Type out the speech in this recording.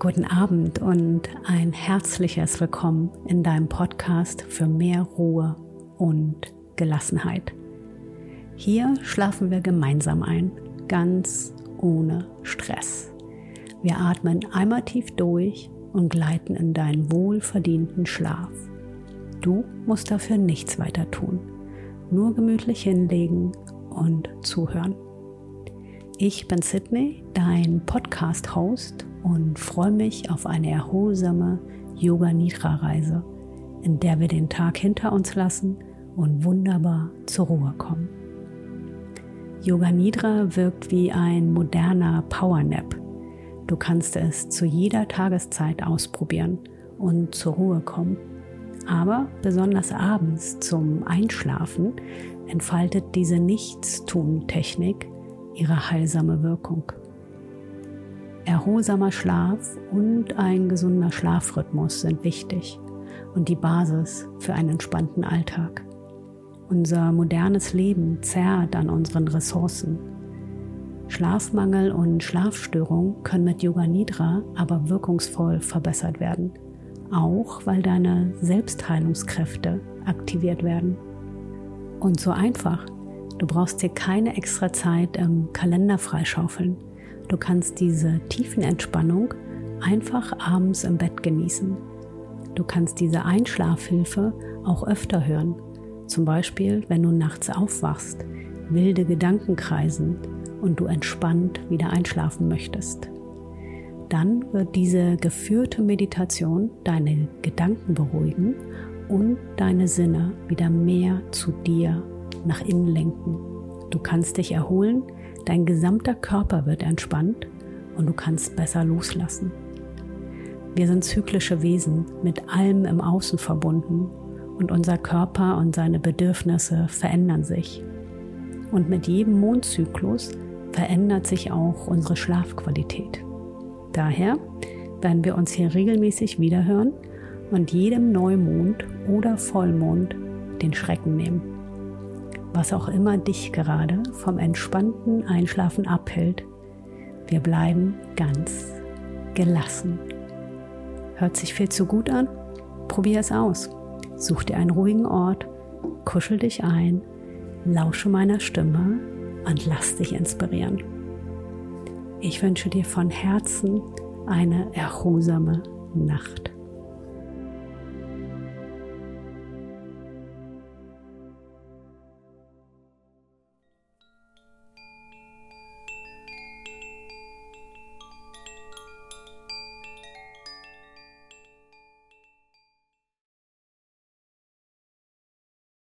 Guten Abend und ein herzliches Willkommen in deinem Podcast für mehr Ruhe und Gelassenheit. Hier schlafen wir gemeinsam ein, ganz ohne Stress. Wir atmen einmal tief durch und gleiten in deinen wohlverdienten Schlaf. Du musst dafür nichts weiter tun, nur gemütlich hinlegen und zuhören. Ich bin Sydney, dein Podcast-Host und freue mich auf eine erholsame Yoga Nidra Reise, in der wir den Tag hinter uns lassen und wunderbar zur Ruhe kommen. Yoga Nidra wirkt wie ein moderner Power Nap. Du kannst es zu jeder Tageszeit ausprobieren und zur Ruhe kommen. Aber besonders abends zum Einschlafen entfaltet diese Nichtstun-Technik ihre heilsame Wirkung. Erholsamer Schlaf und ein gesunder Schlafrhythmus sind wichtig und die Basis für einen entspannten Alltag. Unser modernes Leben zerrt an unseren Ressourcen. Schlafmangel und Schlafstörung können mit Yoga Nidra aber wirkungsvoll verbessert werden, auch weil deine Selbstheilungskräfte aktiviert werden. Und so einfach Du brauchst dir keine extra Zeit im Kalender freischaufeln. Du kannst diese tiefen Entspannung einfach abends im Bett genießen. Du kannst diese Einschlafhilfe auch öfter hören. Zum Beispiel, wenn du nachts aufwachst, wilde Gedanken kreisen und du entspannt wieder einschlafen möchtest. Dann wird diese geführte Meditation deine Gedanken beruhigen und deine Sinne wieder mehr zu dir nach innen lenken. Du kannst dich erholen, dein gesamter Körper wird entspannt und du kannst besser loslassen. Wir sind zyklische Wesen, mit allem im Außen verbunden und unser Körper und seine Bedürfnisse verändern sich. Und mit jedem Mondzyklus verändert sich auch unsere Schlafqualität. Daher werden wir uns hier regelmäßig wiederhören und jedem Neumond oder Vollmond den Schrecken nehmen was auch immer dich gerade vom entspannten Einschlafen abhält. Wir bleiben ganz gelassen. Hört sich viel zu gut an? Probier es aus. Such dir einen ruhigen Ort, kuschel dich ein, lausche meiner Stimme und lass dich inspirieren. Ich wünsche dir von Herzen eine erholsame Nacht.